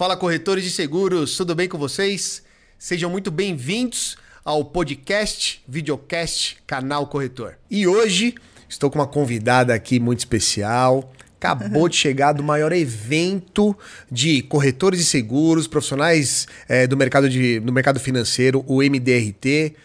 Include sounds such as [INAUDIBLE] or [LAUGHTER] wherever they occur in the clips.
Fala corretores de seguros, tudo bem com vocês? Sejam muito bem-vindos ao podcast, videocast, canal Corretor. E hoje estou com uma convidada aqui muito especial. Acabou de chegar do maior evento de corretores de seguros, profissionais é, do, mercado de, do mercado financeiro, o MDRT.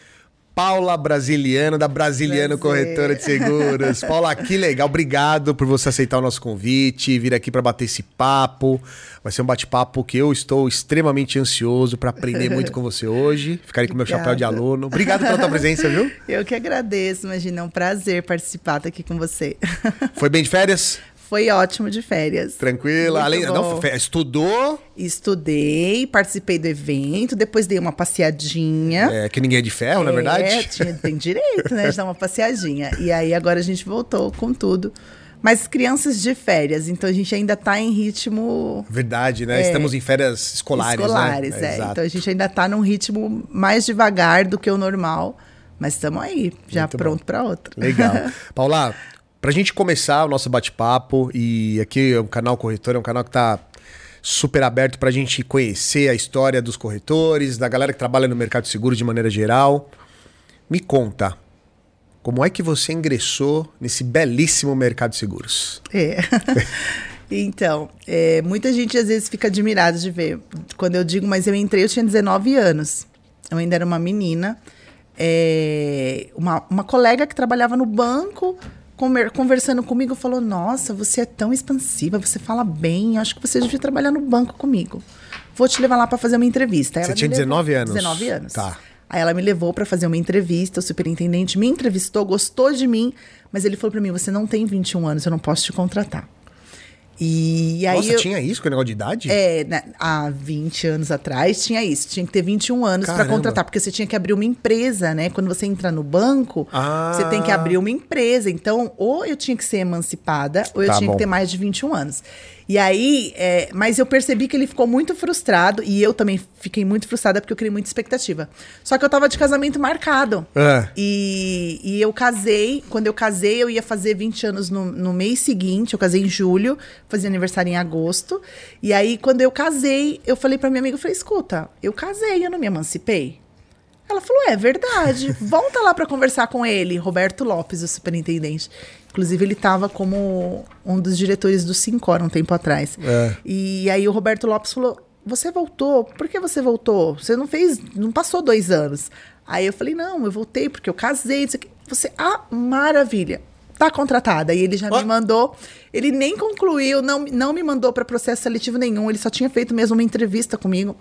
Paula Brasiliano, da Brasiliano Prazer. Corretora de Seguros. [LAUGHS] Paula, que legal. Obrigado por você aceitar o nosso convite, vir aqui para bater esse papo. Vai ser um bate-papo que eu estou extremamente ansioso para aprender muito com você hoje. Ficarei com meu chapéu de aluno. Obrigado pela tua presença, viu? Eu que agradeço, imagina, é um prazer participar aqui com você. Foi bem de férias? Foi ótimo de férias. Tranquila. Além, não, estudou? Estudei, participei do evento, depois dei uma passeadinha. É, que ninguém é de ferro, é, na verdade? É, tinha, tem direito, né, de dar uma passeadinha. E aí agora a gente voltou com tudo. Mas crianças de férias, então a gente ainda está em ritmo. Verdade, né? É, Estamos em férias escolares. Né? Escolares, né? é. Então a gente ainda está num ritmo mais devagar do que o normal. Mas estamos aí, já Muito pronto para outra. Legal. [LAUGHS] Paula, para a gente começar o nosso bate-papo, e aqui é um canal corretor, é um canal que está super aberto para a gente conhecer a história dos corretores, da galera que trabalha no mercado de seguro de maneira geral. Me conta, como é que você ingressou nesse belíssimo mercado de seguros? É. [LAUGHS] então, é, muita gente às vezes fica admirada de ver. Quando eu digo, mas eu entrei, eu tinha 19 anos. Eu ainda era uma menina. É, uma, uma colega que trabalhava no banco conversando comigo, falou: Nossa, você é tão expansiva, você fala bem, acho que você devia trabalhar no banco comigo. Vou te levar lá para fazer uma entrevista. Ela você tinha 19 anos? 19 anos. Tá. Aí ela me levou para fazer uma entrevista, o superintendente me entrevistou, gostou de mim, mas ele falou para mim: Você não tem 21 anos, eu não posso te contratar. E aí Nossa, eu, tinha isso com o negócio de idade? É, né, há 20 anos atrás tinha isso. Tinha que ter 21 anos para contratar, porque você tinha que abrir uma empresa, né? Quando você entra no banco, ah. você tem que abrir uma empresa. Então, ou eu tinha que ser emancipada, ou eu tá tinha bom. que ter mais de 21 anos. E aí, é, mas eu percebi que ele ficou muito frustrado e eu também fiquei muito frustrada porque eu criei muita expectativa. Só que eu tava de casamento marcado. É. E, e eu casei, quando eu casei, eu ia fazer 20 anos no, no mês seguinte, eu casei em julho, fazia aniversário em agosto. E aí, quando eu casei, eu falei pra minha amiga, eu falei, escuta, eu casei, eu não me emancipei. Ela falou: é verdade. [LAUGHS] Volta lá para conversar com ele, Roberto Lopes, o superintendente. Inclusive, ele estava como um dos diretores do Sincor um tempo atrás. É. E aí o Roberto Lopes falou: Você voltou? Por que você voltou? Você não fez, não passou dois anos. Aí eu falei: Não, eu voltei porque eu casei. Você, ah, maravilha. Tá contratada. E ele já oh. me mandou. Ele nem concluiu, não, não me mandou para processo seletivo nenhum. Ele só tinha feito mesmo uma entrevista comigo.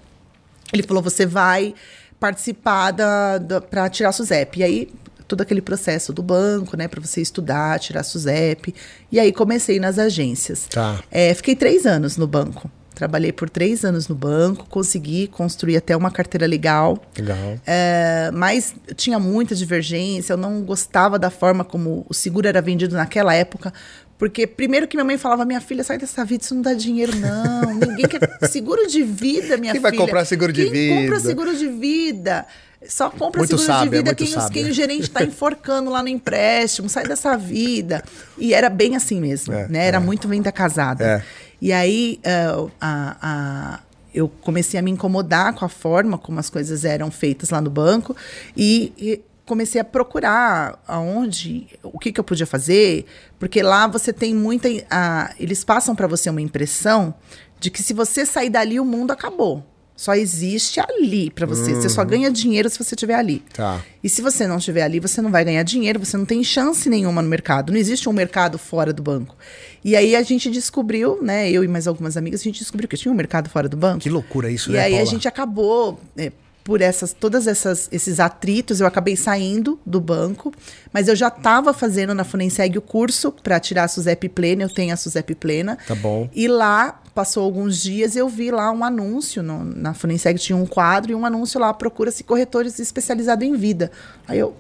Ele falou: Você vai participar da, da para tirar a. E aí, todo aquele processo do banco, né, para você estudar, tirar SUSEP. E aí comecei nas agências. Tá. É, fiquei três anos no banco. Trabalhei por três anos no banco, consegui construir até uma carteira legal. Legal. É, mas tinha muita divergência, eu não gostava da forma como o seguro era vendido naquela época. Porque primeiro que minha mãe falava, minha filha, sai dessa vida, isso não dá dinheiro, não. Ninguém quer [LAUGHS] seguro de vida, minha quem filha. Quem vai comprar seguro de quem vida? Quem compra seguro de vida? Só compra muito seguro de vida quem, quem, o gerente está enforcando lá no empréstimo, sai dessa vida. E era bem assim mesmo, é, né? Era é. muito venda casada. É. E aí uh, a, a, eu comecei a me incomodar com a forma como as coisas eram feitas lá no banco e, e comecei a procurar aonde, o que, que eu podia fazer, porque lá você tem muita. A, eles passam para você uma impressão de que se você sair dali, o mundo acabou. Só existe ali para você. Uhum. Você só uhum. ganha dinheiro se você estiver ali. Tá. E se você não estiver ali, você não vai ganhar dinheiro, você não tem chance nenhuma no mercado. Não existe um mercado fora do banco. E aí a gente descobriu, né? Eu e mais algumas amigas, a gente descobriu que tinha um mercado fora do banco. Que loucura isso, e né? E aí Paula? a gente acabou. É, por essas todas essas esses atritos, eu acabei saindo do banco, mas eu já estava fazendo na Funenseg o curso para tirar a SUSEP plena, eu tenho a SUSEP plena. Tá bom. E lá passou alguns dias eu vi lá um anúncio no, na Funenseg tinha um quadro e um anúncio lá procura-se corretores especializados em vida. Aí eu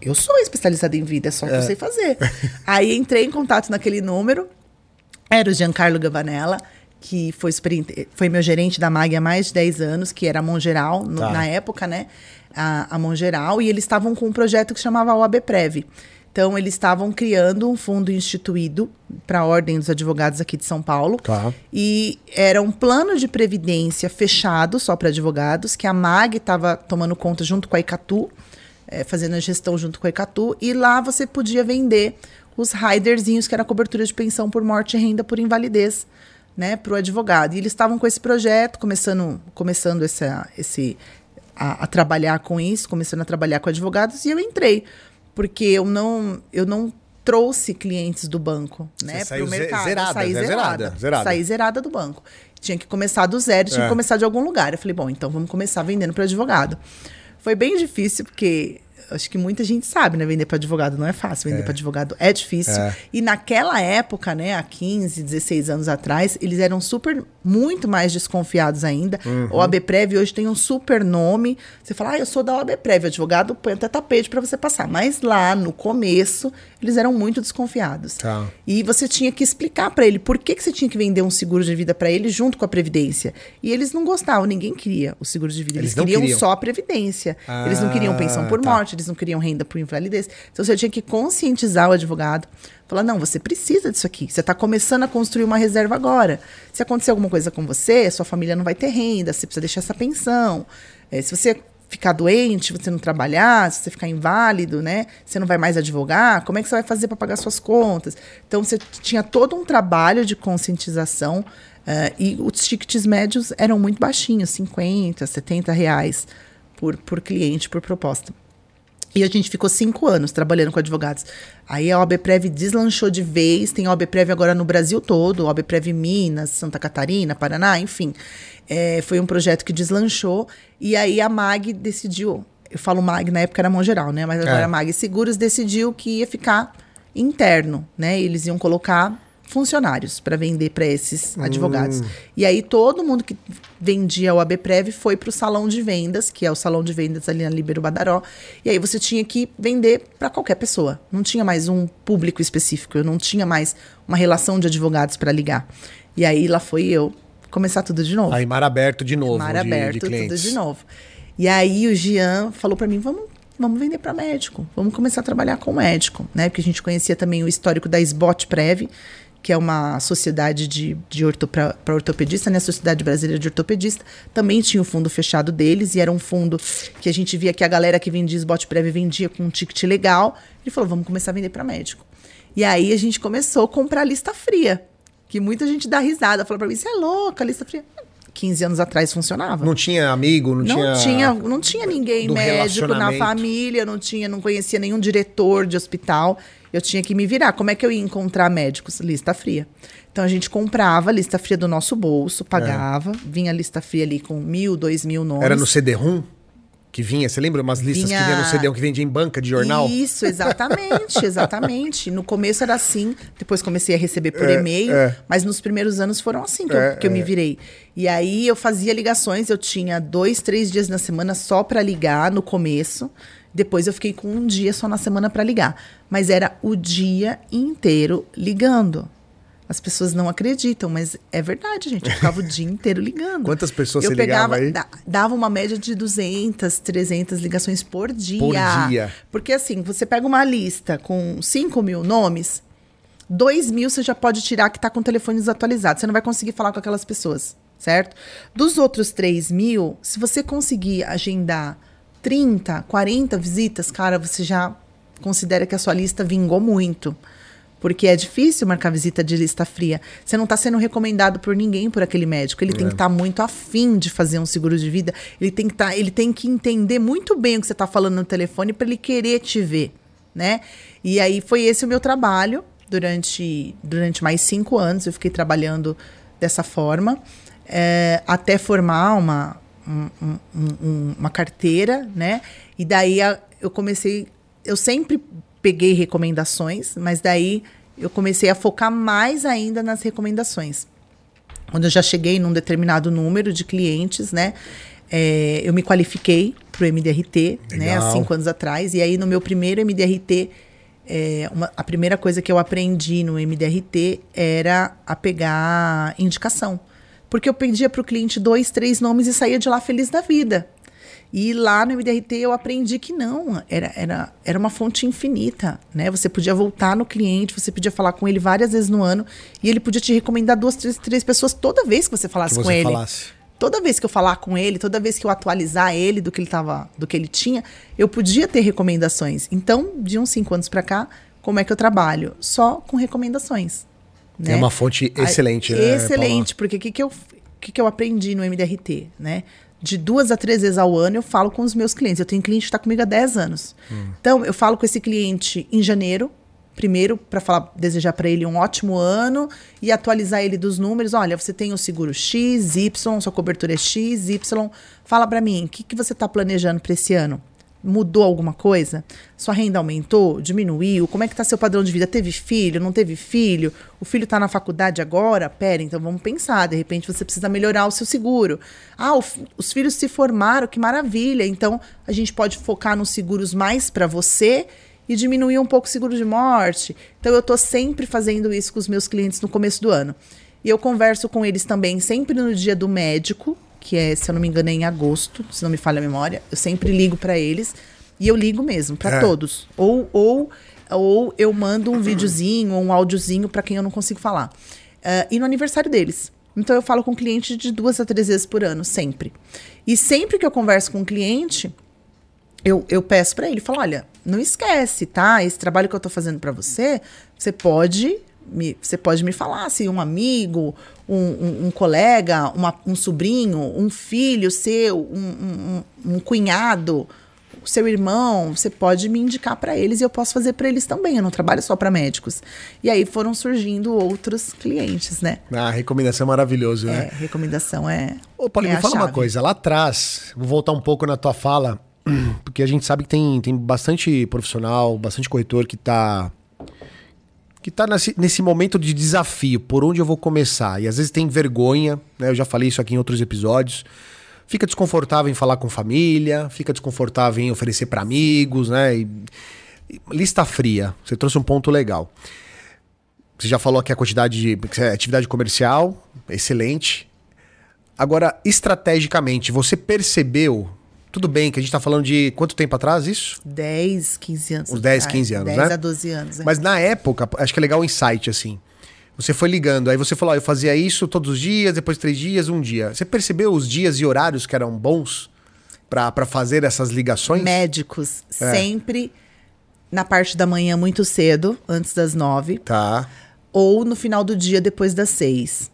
eu sou especializada em vida, é só que é. eu sei fazer. Aí entrei em contato naquele número, era o Giancarlo Gavanella que foi, foi meu gerente da MAG há mais de 10 anos, que era a Mongeral, no, tá. na época, né? A, a Mongeral, e eles estavam com um projeto que chamava OAB Prev, Então, eles estavam criando um fundo instituído para a Ordem dos Advogados aqui de São Paulo. Tá. E era um plano de previdência fechado só para advogados, que a MAG estava tomando conta junto com a Icatu, é, fazendo a gestão junto com a Icatu. E lá você podia vender os riderzinhos, que era cobertura de pensão por morte e renda por invalidez, né, para o advogado. E eles estavam com esse projeto, começando, começando essa, esse, a, a trabalhar com isso, começando a trabalhar com advogados, e eu entrei porque eu não, eu não trouxe clientes do banco, né, para o mercado. Zerada, saí zerada, zerada, zerada. Saí zerada do banco. Tinha que começar do zero, tinha é. que começar de algum lugar. Eu falei, bom, então vamos começar vendendo para advogado. Foi bem difícil, porque acho que muita gente sabe, né? Vender para advogado não é fácil. Vender é. para advogado é difícil. É. E naquela época, né, há 15, 16 anos atrás, eles eram super, muito mais desconfiados ainda. Uhum. O ABPrev hoje tem um super nome. Você fala, ah, eu sou da ABPrev, advogado põe até tapete para você passar. Mas lá, no começo, eles eram muito desconfiados. Tá. E você tinha que explicar para ele por que, que você tinha que vender um seguro de vida para ele junto com a Previdência. E eles não gostavam, ninguém queria o seguro de vida. Eles, eles queriam, queriam, só a Previdência. Ah, eles não queriam pensão por tá. morte, eles não queriam renda por invalidez. Então você tinha que conscientizar o advogado. Falar, não, você precisa disso aqui. Você está começando a construir uma reserva agora. Se acontecer alguma coisa com você, sua família não vai ter renda, você precisa deixar essa pensão. É, se você ficar doente, você não trabalhar, se você ficar inválido, né? Você não vai mais advogar, como é que você vai fazer para pagar suas contas? Então você tinha todo um trabalho de conscientização uh, e os tickets médios eram muito baixinhos, 50, 70 reais por, por cliente, por proposta. E a gente ficou cinco anos trabalhando com advogados. Aí a OBPrev deslanchou de vez, tem a OBPrev agora no Brasil todo, OBPrev Minas, Santa Catarina, Paraná, enfim. É, foi um projeto que deslanchou. E aí a MAG decidiu, eu falo MAG, na época era mão geral, né? Mas agora é. a MAG Seguros decidiu que ia ficar interno, né? Eles iam colocar funcionários para vender para esses hum. advogados. E aí todo mundo que vendia o ABPrev foi para o salão de vendas, que é o salão de vendas ali na Libero Badaró. E aí você tinha que vender para qualquer pessoa. Não tinha mais um público específico, eu não tinha mais uma relação de advogados para ligar. E aí lá foi eu começar tudo de novo. Aí mar aberto de novo, mar aberto, de tudo de novo. E aí o Jean falou para mim, vamos vamos vender para médico, vamos começar a trabalhar com médico, né? Porque a gente conhecia também o histórico da SBOT Prev, que é uma sociedade de, de orto, para ortopedista, né? A Sociedade Brasileira de Ortopedista, também tinha o fundo fechado deles, e era um fundo que a gente via que a galera que vendia esbote prévio vendia com um ticket legal. Ele falou: vamos começar a vender para médico. E aí a gente começou a comprar lista fria, que muita gente dá risada, fala para mim: você é louca, lista fria. 15 anos atrás funcionava. Não tinha amigo, não, não tinha. tinha não tinha ninguém médico na família, não tinha, não conhecia nenhum diretor de hospital eu tinha que me virar. Como é que eu ia encontrar médicos? Lista fria. Então a gente comprava a lista fria do nosso bolso, pagava, é. vinha a lista fria ali com mil, dois mil nomes. Era no CD-ROM? Que vinha, você lembra umas listas vinha... que vinha no CD-ROM que vendia em banca de jornal? Isso, exatamente, [LAUGHS] exatamente. No começo era assim, depois comecei a receber por é, e-mail, é. mas nos primeiros anos foram assim que, eu, que eu me é. virei. E aí eu fazia ligações, eu tinha dois, três dias na semana só para ligar no começo. Depois eu fiquei com um dia só na semana para ligar. Mas era o dia inteiro ligando. As pessoas não acreditam, mas é verdade, gente. Eu ficava o dia inteiro ligando. Quantas pessoas eu você pegava, ligava aí? Dava uma média de 200, 300 ligações por dia. Por dia. Porque assim, você pega uma lista com 5 mil nomes, 2 mil você já pode tirar que está com o telefone desatualizado. Você não vai conseguir falar com aquelas pessoas, certo? Dos outros 3 mil, se você conseguir agendar 30, 40 visitas, cara, você já considera que a sua lista vingou muito. Porque é difícil marcar visita de lista fria. Você não está sendo recomendado por ninguém por aquele médico. Ele é. tem que estar tá muito afim de fazer um seguro de vida. Ele tem que, tá, ele tem que entender muito bem o que você está falando no telefone para ele querer te ver. Né? E aí foi esse o meu trabalho durante, durante mais cinco anos. Eu fiquei trabalhando dessa forma. É, até formar uma, um, um, uma carteira, né? E daí a, eu comecei. Eu sempre peguei recomendações, mas daí eu comecei a focar mais ainda nas recomendações. Quando eu já cheguei num determinado número de clientes, né? É, eu me qualifiquei para o MDRT, Legal. né? Há cinco anos atrás. E aí, no meu primeiro MDRT, é, uma, a primeira coisa que eu aprendi no MDRT era a pegar indicação. Porque eu pedia para o cliente dois, três nomes e saía de lá feliz da vida. E lá no MDRT eu aprendi que não, era, era, era uma fonte infinita, né? Você podia voltar no cliente, você podia falar com ele várias vezes no ano e ele podia te recomendar duas, três, três pessoas toda vez que você falasse que você com ele. Falasse. Toda vez que eu falar com ele, toda vez que eu atualizar ele do que ele tava, do que ele tinha, eu podia ter recomendações. Então, de uns cinco anos para cá, como é que eu trabalho? Só com recomendações. Né? É uma fonte excelente, né? Excelente, porque o que, que, eu, que, que eu aprendi no MDRT, né? De duas a três vezes ao ano eu falo com os meus clientes. Eu tenho cliente que está comigo há 10 anos. Hum. Então, eu falo com esse cliente em janeiro, primeiro para falar, desejar para ele um ótimo ano e atualizar ele dos números. Olha, você tem o seguro X, Y, sua cobertura é X, Y. Fala para mim, o que, que você está planejando para esse ano? Mudou alguma coisa? Sua renda aumentou? Diminuiu? Como é que está seu padrão de vida? Teve filho? Não teve filho? O filho está na faculdade agora? Pera, então vamos pensar. De repente você precisa melhorar o seu seguro. Ah, o, os filhos se formaram, que maravilha. Então a gente pode focar nos seguros mais para você e diminuir um pouco o seguro de morte. Então eu estou sempre fazendo isso com os meus clientes no começo do ano. E eu converso com eles também sempre no dia do médico, que é, se eu não me engano, é em agosto, se não me falha a memória. Eu sempre ligo para eles e eu ligo mesmo para é. todos. Ou, ou, ou eu mando um videozinho ou um áudiozinho para quem eu não consigo falar. Uh, e no aniversário deles. Então eu falo com o cliente de duas a três vezes por ano, sempre. E sempre que eu converso com um cliente, eu, eu peço para ele, falo, olha, não esquece, tá? Esse trabalho que eu tô fazendo para você, você pode me, você pode me falar se um amigo, um, um, um colega, uma, um sobrinho, um filho seu, um, um cunhado, seu irmão, você pode me indicar para eles e eu posso fazer para eles também. Eu não trabalho só para médicos. E aí foram surgindo outros clientes, né? Ah, recomendação é maravilhoso, né? É, recomendação é. Ô, Paulinho, é me fala chave. uma coisa. Lá atrás, vou voltar um pouco na tua fala, [CLEARS THROAT] porque a gente sabe que tem, tem bastante profissional, bastante corretor que está que está nesse, nesse momento de desafio, por onde eu vou começar? E às vezes tem vergonha, né? Eu já falei isso aqui em outros episódios. Fica desconfortável em falar com família, fica desconfortável em oferecer para amigos, né? E, lista fria. Você trouxe um ponto legal. Você já falou aqui a quantidade de atividade comercial, excelente. Agora, estrategicamente, você percebeu tudo bem que a gente tá falando de quanto tempo atrás isso? 10, 15 anos. Uns 10, 15 anos, 10 né? 10 a 12 anos. É. Mas na época, acho que é legal o insight, assim. Você foi ligando, aí você falou, ah, eu fazia isso todos os dias, depois três dias, um dia. Você percebeu os dias e horários que eram bons para fazer essas ligações? Médicos, é. sempre na parte da manhã muito cedo, antes das nove. Tá. Ou no final do dia, depois das seis.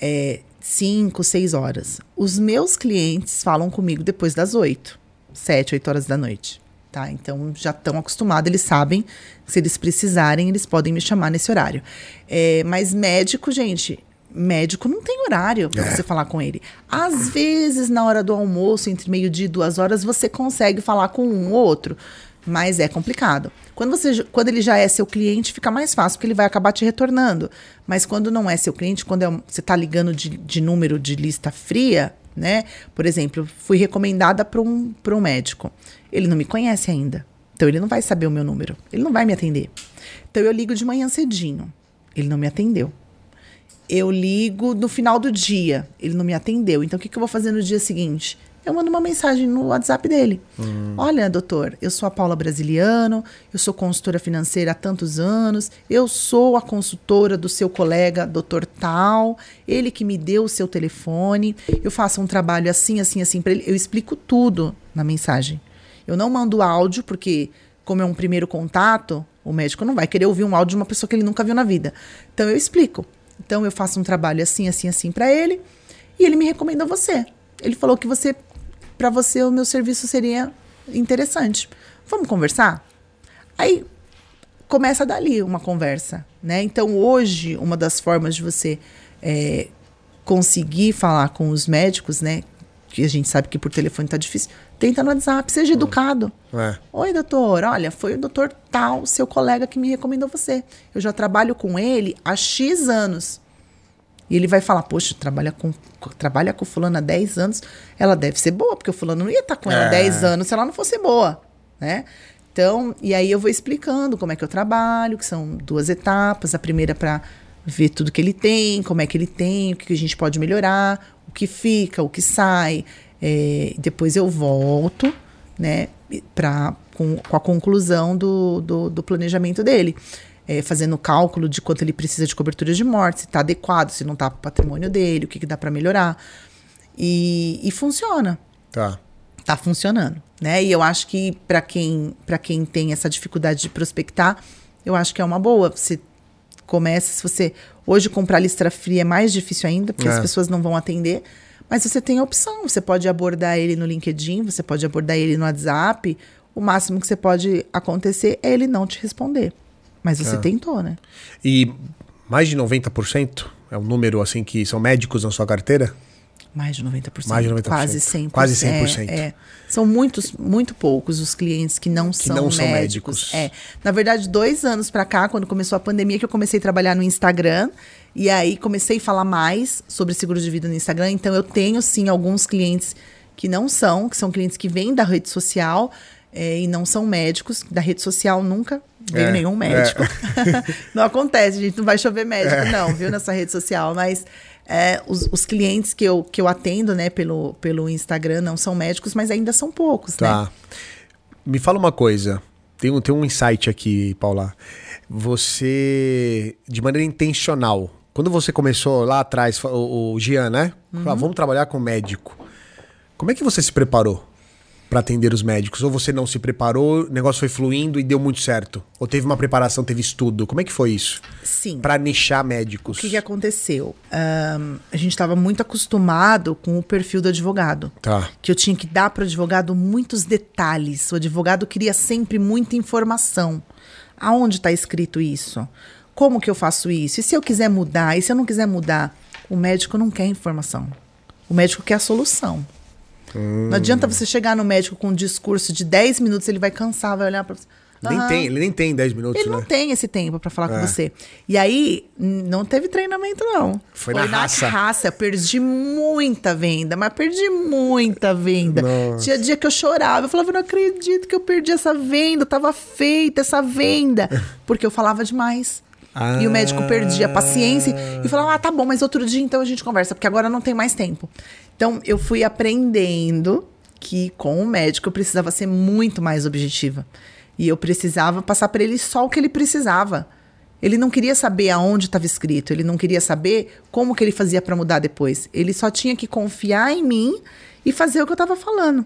É, 5, 6 horas. Os meus clientes falam comigo depois das 8, 7, 8 horas da noite. Tá? Então já estão acostumados, eles sabem se eles precisarem, eles podem me chamar nesse horário. É, mas médico, gente, médico não tem horário para é. você falar com ele. Às vezes, na hora do almoço, entre meio-dia e duas horas, você consegue falar com um ou outro mas é complicado. Quando, você, quando ele já é seu cliente, fica mais fácil, porque ele vai acabar te retornando. Mas quando não é seu cliente, quando é, você está ligando de, de número de lista fria, né? Por exemplo, fui recomendada para um, um médico. Ele não me conhece ainda. Então ele não vai saber o meu número. Ele não vai me atender. Então eu ligo de manhã cedinho. Ele não me atendeu. Eu ligo no final do dia. Ele não me atendeu. Então o que, que eu vou fazer no dia seguinte? Eu mando uma mensagem no WhatsApp dele. Hum. Olha, doutor, eu sou a Paula Brasiliano, eu sou consultora financeira há tantos anos, eu sou a consultora do seu colega, doutor Tal, ele que me deu o seu telefone, eu faço um trabalho assim, assim, assim para ele, eu explico tudo na mensagem. Eu não mando áudio, porque, como é um primeiro contato, o médico não vai querer ouvir um áudio de uma pessoa que ele nunca viu na vida. Então eu explico. Então eu faço um trabalho assim, assim, assim para ele, e ele me recomenda você. Ele falou que você para você o meu serviço seria interessante. Vamos conversar? Aí começa dali uma conversa, né? Então hoje uma das formas de você é, conseguir falar com os médicos, né? Que a gente sabe que por telefone tá difícil. Tenta no WhatsApp, seja educado. É. Oi, doutor. Olha, foi o doutor tal, seu colega que me recomendou você. Eu já trabalho com ele há X anos. E ele vai falar, poxa, trabalha com, trabalha com fulano há 10 anos, ela deve ser boa, porque o fulano não ia estar com ela há é. 10 anos se ela não fosse boa, né? Então, e aí eu vou explicando como é que eu trabalho, que são duas etapas. A primeira para ver tudo que ele tem, como é que ele tem, o que a gente pode melhorar, o que fica, o que sai. É, depois eu volto, né, pra, com, com a conclusão do, do, do planejamento dele. É, fazendo cálculo de quanto ele precisa de cobertura de morte, se está adequado, se não está para o patrimônio dele, o que, que dá para melhorar. E, e funciona. Tá. Tá funcionando, né? E eu acho que para quem, quem tem essa dificuldade de prospectar, eu acho que é uma boa. Você começa, se você hoje comprar listra fria é mais difícil ainda, porque é. as pessoas não vão atender, mas você tem a opção, você pode abordar ele no LinkedIn, você pode abordar ele no WhatsApp. O máximo que você pode acontecer é ele não te responder. Mas você é. tentou, né? E mais de 90% é um número assim que são médicos na sua carteira? Mais de 90%. Mais de 90%. Quase 100%. Quase 100%. É, é. São muitos, muito poucos os clientes que não, que são, não são médicos. É. Na verdade, dois anos para cá, quando começou a pandemia, que eu comecei a trabalhar no Instagram. E aí comecei a falar mais sobre seguro de vida no Instagram. Então eu tenho sim alguns clientes que não são, que são clientes que vêm da rede social é, e não são médicos. Da rede social nunca veio é, nenhum médico. É. [LAUGHS] [LAUGHS] não acontece, gente. Não vai chover médico, é. não, viu, nessa rede social. Mas é, os, os, clientes que eu, que eu atendo, né, pelo, pelo Instagram não são médicos, mas ainda são poucos, tá. né? Me fala uma coisa. Tem um, tem um insight aqui, Paula. Você, de maneira intencional, quando você começou lá atrás, o, o Gian, né? Uhum. Falou, vamos trabalhar com médico. Como é que você se preparou? Para atender os médicos? Ou você não se preparou, o negócio foi fluindo e deu muito certo? Ou teve uma preparação, teve estudo? Como é que foi isso? Sim. Para nichar médicos. O que, que aconteceu? Um, a gente estava muito acostumado com o perfil do advogado. Tá. Que eu tinha que dar para o advogado muitos detalhes. O advogado queria sempre muita informação. Aonde está escrito isso? Como que eu faço isso? E se eu quiser mudar? E se eu não quiser mudar? O médico não quer informação. O médico quer a solução. Hum. Não adianta você chegar no médico com um discurso de 10 minutos, ele vai cansar, vai olhar para você. Nem tem, ele nem tem 10 minutos, Ele né? não tem esse tempo para falar é. com você. E aí, não teve treinamento, não. Foi, Foi na, na raça. raça. Eu perdi muita venda, mas perdi muita venda. Nossa. Tinha dia que eu chorava. Eu falava, não acredito que eu perdi essa venda. Tava feita essa venda. [LAUGHS] Porque eu falava demais. Ah. E o médico perdia a paciência e falava: Ah, tá bom, mas outro dia então a gente conversa, porque agora não tem mais tempo. Então eu fui aprendendo que com o médico eu precisava ser muito mais objetiva. E eu precisava passar para ele só o que ele precisava. Ele não queria saber aonde estava escrito, ele não queria saber como que ele fazia para mudar depois. Ele só tinha que confiar em mim e fazer o que eu estava falando.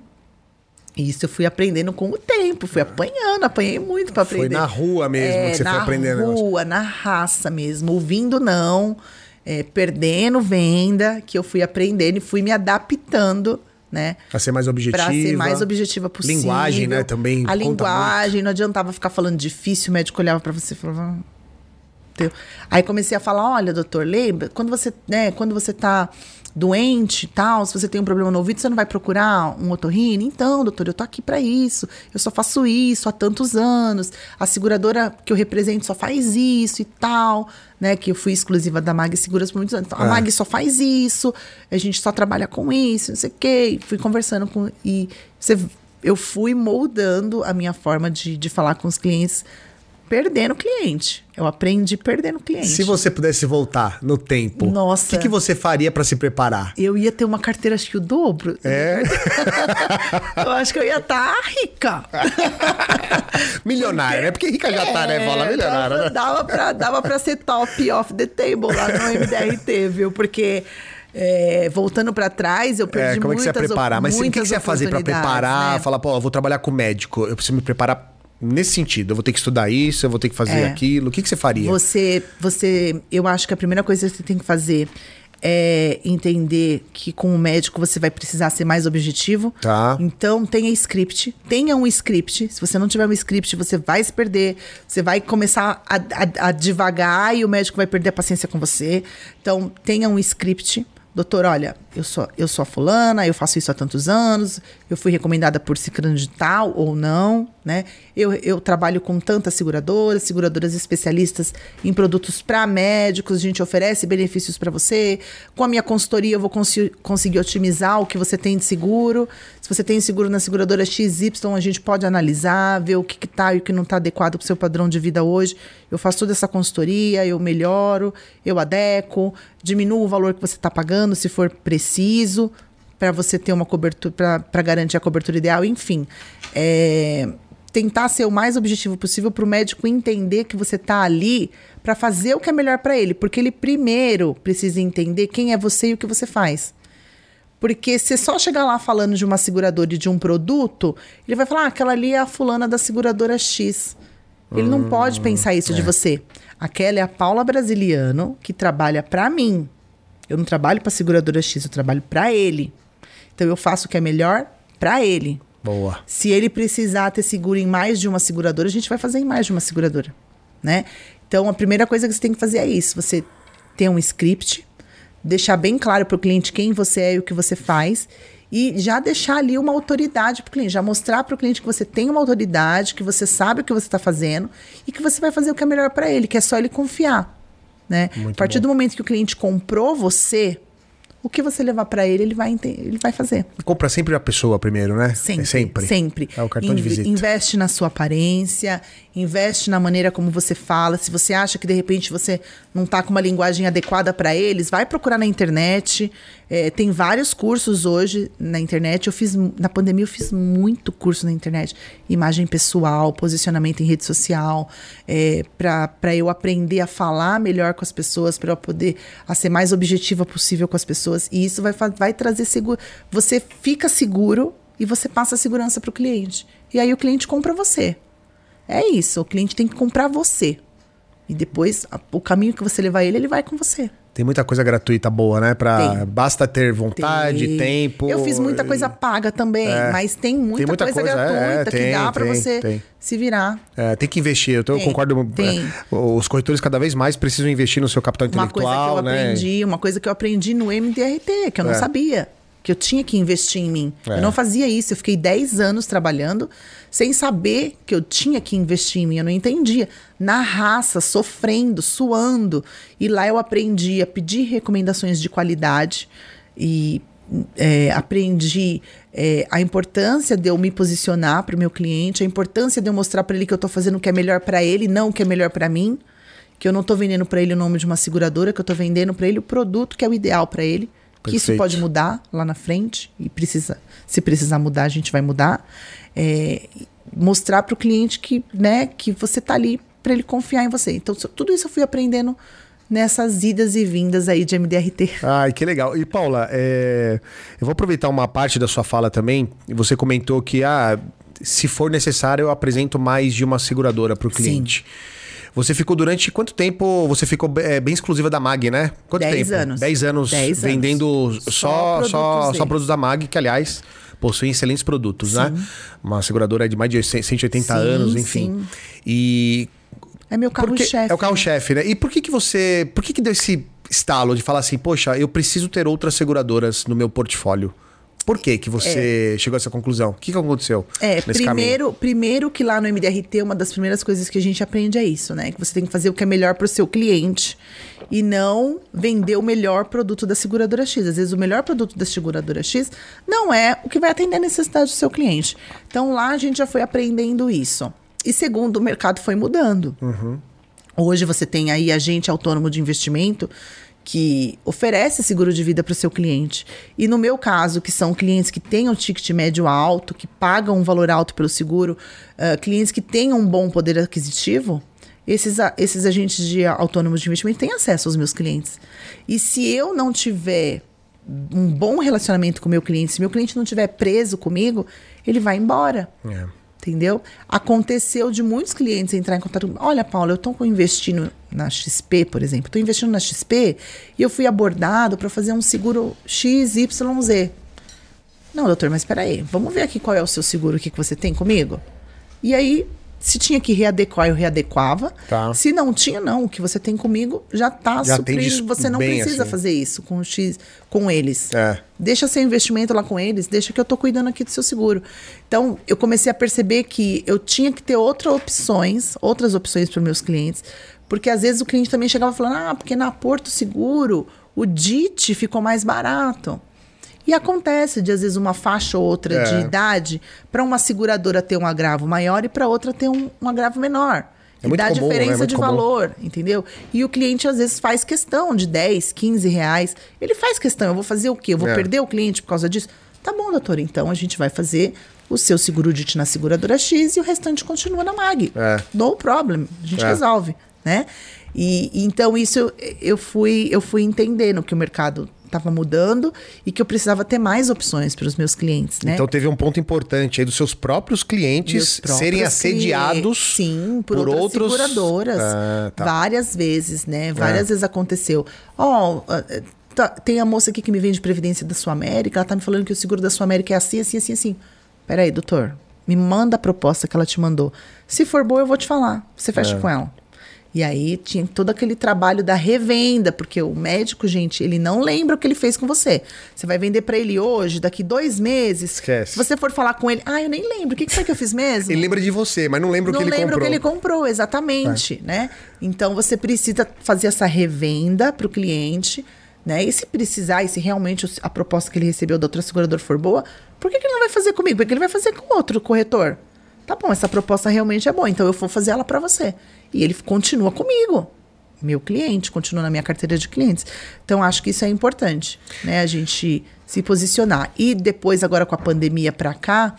Isso eu fui aprendendo com o tempo, fui apanhando, apanhei muito para aprender. Foi na rua mesmo é, que você foi aprendendo. Na rua, na raça mesmo, ouvindo não, é, perdendo venda, que eu fui aprendendo e fui me adaptando, né? Pra ser mais objetiva. Pra ser mais objetiva possível. Linguagem, né? Também. A linguagem, muito. não adiantava ficar falando difícil, o médico olhava para você e falava. Aí comecei a falar, olha, doutor, lembra? Quando você, né, quando você tá doente e tal, se você tem um problema no ouvido, você não vai procurar um otorrino? Então, doutor, eu tô aqui para isso. Eu só faço isso há tantos anos. A seguradora que eu represento só faz isso e tal, né? Que eu fui exclusiva da Mag Seguras por muitos anos. Então, é. a Mag só faz isso, a gente só trabalha com isso, não sei o quê. Fui conversando com. E você, eu fui moldando a minha forma de, de falar com os clientes perdendo cliente. Eu aprendi perdendo cliente. Se você pudesse voltar no tempo, Nossa. o que, que você faria para se preparar? Eu ia ter uma carteira, acho que o dobro. É? [LAUGHS] eu acho que eu ia estar tá rica. [LAUGHS] milionária, né? Porque rica já tá, né? Fala milionária, dava, né? Dava pra, dava pra ser top of the table lá no MDRT, viu? Porque... É, voltando para trás, eu perdi é, como é que você ia preparar? Mas o que, que você ia fazer para preparar? Né? Falar, pô, eu vou trabalhar com médico, eu preciso me preparar nesse sentido? Eu vou ter que estudar isso, eu vou ter que fazer é. aquilo. O que, que você faria? Você, você, eu acho que a primeira coisa que você tem que fazer é entender que com o médico você vai precisar ser mais objetivo. Tá. Então tenha script, tenha um script. Se você não tiver um script, você vai se perder. Você vai começar a, a, a devagar e o médico vai perder a paciência com você. Então tenha um script doutor, olha, eu sou, eu sou a fulana, eu faço isso há tantos anos, eu fui recomendada por ciclano de tal ou não, né? Eu, eu trabalho com tantas seguradoras, seguradoras especialistas em produtos para médicos, a gente oferece benefícios para você. Com a minha consultoria eu vou cons conseguir otimizar o que você tem de seguro. Se você tem seguro na seguradora XY, a gente pode analisar, ver o que está e o que não está adequado para o seu padrão de vida hoje. Eu faço toda essa consultoria, eu melhoro, eu adequo, diminuo o valor que você está pagando se for preciso. Para você ter uma cobertura, para garantir a cobertura ideal, enfim. É, tentar ser o mais objetivo possível para o médico entender que você está ali para fazer o que é melhor para ele, porque ele primeiro precisa entender quem é você e o que você faz. Porque se só chegar lá falando de uma seguradora e de um produto, ele vai falar: ah, aquela ali é a fulana da seguradora X. Ele hum, não pode pensar isso é. de você. Aquela é a Paula Brasiliano que trabalha para mim. Eu não trabalho para a seguradora X, eu trabalho para ele. Então eu faço o que é melhor para ele. Boa. Se ele precisar ter seguro em mais de uma seguradora, a gente vai fazer em mais de uma seguradora, né? Então a primeira coisa que você tem que fazer é isso, você ter um script, deixar bem claro para o cliente quem você é e o que você faz e já deixar ali uma autoridade para o cliente, já mostrar para o cliente que você tem uma autoridade, que você sabe o que você está fazendo e que você vai fazer o que é melhor para ele, que é só ele confiar. Né? a partir bom. do momento que o cliente comprou você, o que você levar para ele, ele vai, ele vai fazer. Compra sempre a pessoa primeiro, né? Sempre. É sempre. Sempre. É o cartão In de visita. Investe na sua aparência, investe na maneira como você fala. Se você acha que de repente você não está com uma linguagem adequada para eles, vai procurar na internet. É, tem vários cursos hoje na internet. Eu fiz na pandemia eu fiz muito curso na internet, imagem pessoal, posicionamento em rede social, é, para eu aprender a falar melhor com as pessoas, para eu poder a ser mais objetiva possível com as pessoas. E isso vai, vai trazer seguro. Você fica seguro e você passa segurança para o cliente. E aí o cliente compra você. É isso, o cliente tem que comprar você. E depois, o caminho que você levar ele, ele vai com você. Tem muita coisa gratuita boa, né? Pra, tem. Basta ter vontade, tem. tempo. Eu fiz muita coisa paga também, é. mas tem muita, tem muita coisa, coisa, gratuita é, tem, que dá para você se virar. É, tem que investir. Eu, tô, eu concordo. É, os corretores cada vez mais precisam investir no seu capital intelectual. Uma coisa que eu né? aprendi, uma coisa que eu aprendi no MDRT, que eu não é. sabia que eu tinha que investir em mim. É. Eu não fazia isso. Eu fiquei 10 anos trabalhando sem saber que eu tinha que investir em mim. Eu não entendia. Na raça, sofrendo, suando. E lá eu aprendi a pedir recomendações de qualidade e é, aprendi é, a importância de eu me posicionar para o meu cliente, a importância de eu mostrar para ele que eu estou fazendo o que é melhor para ele, não o que é melhor para mim. Que eu não estou vendendo para ele o nome de uma seguradora, que eu estou vendendo para ele o produto que é o ideal para ele que isso pode mudar lá na frente e precisa, se precisar mudar, a gente vai mudar. É, mostrar para o cliente que, né, que você está ali para ele confiar em você. Então, tudo isso eu fui aprendendo nessas idas e vindas aí de MDRT. Ai, que legal. E Paula, é... eu vou aproveitar uma parte da sua fala também. Você comentou que, ah, se for necessário, eu apresento mais de uma seguradora para o cliente. Sim. Você ficou durante quanto tempo? Você ficou é, bem exclusiva da MAG, né? Quanto Dez tempo? anos. Dez anos Dez vendendo anos. só, só, produtos, só, só produtos da MAG, que aliás possuem excelentes produtos, né? sim. né? Uma seguradora de mais de 180 sim, anos, enfim. Sim. E. É meu carro-chefe. É o carro-chefe, né? E por que, que você. Por que, que deu esse estalo de falar assim, poxa, eu preciso ter outras seguradoras no meu portfólio? Por que que você é. chegou a essa conclusão? O que, que aconteceu? É, primeiro, primeiro que lá no MDRT, uma das primeiras coisas que a gente aprende é isso, né? Que você tem que fazer o que é melhor para o seu cliente e não vender o melhor produto da seguradora X. Às vezes o melhor produto da seguradora X não é o que vai atender a necessidade do seu cliente. Então lá a gente já foi aprendendo isso. E segundo, o mercado foi mudando. Uhum. Hoje você tem aí agente autônomo de investimento que oferece seguro de vida para o seu cliente. E no meu caso, que são clientes que têm um ticket médio alto, que pagam um valor alto pelo seguro, uh, clientes que têm um bom poder aquisitivo, esses, esses agentes de autônomos de investimento têm acesso aos meus clientes. E se eu não tiver um bom relacionamento com o meu cliente, se meu cliente não estiver preso comigo, ele vai embora. É entendeu? Aconteceu de muitos clientes entrar em contato. Olha, Paula, eu estou investindo na XP, por exemplo. Estou investindo na XP e eu fui abordado para fazer um seguro XYZ. Não, doutor, mas espera aí. Vamos ver aqui qual é o seu seguro que você tem comigo? E aí se tinha que readequar, eu readequava. Tá. Se não tinha, não. O que você tem comigo já está suprindo. Você não precisa assim. fazer isso com o X, com eles. É. Deixa seu investimento lá com eles, deixa que eu estou cuidando aqui do seu seguro. Então, eu comecei a perceber que eu tinha que ter outras opções, outras opções para meus clientes. Porque às vezes o cliente também chegava falando: ah, porque na Porto Seguro o DIT ficou mais barato. E acontece de, às vezes, uma faixa ou outra é. de idade para uma seguradora ter um agravo maior e para outra ter um, um agravo menor. É muito dá comum, diferença é de comum. valor, entendeu? E o cliente às vezes faz questão de 10, 15 reais. Ele faz questão, eu vou fazer o quê? Eu vou É. perder o cliente por causa disso? Tá bom, doutor, então a gente vai fazer o seu seguro DIT na seguradora X e o restante continua na MAG. É. No problem, a gente É. resolve, né? E, e então isso eu- fui eu fui entendendo que o mercado estava mudando e que eu precisava ter mais opções para os meus clientes, né? Então teve um ponto importante aí dos seus próprios clientes próprios serem assediados sim, por, outras outros seguradoras. Ah, tá. Várias vezes, né? Várias É. vezes aconteceu. Ó, ah, tá, tem a moça aqui que me vende previdência da Sul América, ela tá me falando que o seguro da Sul América é assim, assim, assim, assim. Peraí, doutor, me manda a proposta que ela te mandou. Se for boa, eu vou te falar. Você É. fecha com ela. E aí tinha todo aquele trabalho da revenda, porque o médico, gente, ele não lembra o que ele fez com você. Você vai vender para ele hoje, daqui dois meses. Esquece. Se você for falar com ele, ah, eu nem lembro, o que, que foi que eu fiz mesmo? Ele lembra de você, mas não lembra o não que ele comprou. o que ele comprou, exatamente, né? Então você precisa fazer essa revenda para o cliente, né? E se precisar, e se realmente a proposta que ele recebeu da outra seguradora for boa, por que, que ele não vai fazer comigo? Porque ele vai fazer com outro corretor. Tá bom, essa proposta realmente é boa, então eu vou fazer ela para você. E ele continua comigo. Meu cliente, continua na minha carteira de clientes. Então, acho que isso é importante, né? A gente se posicionar. E depois, agora com a pandemia para cá,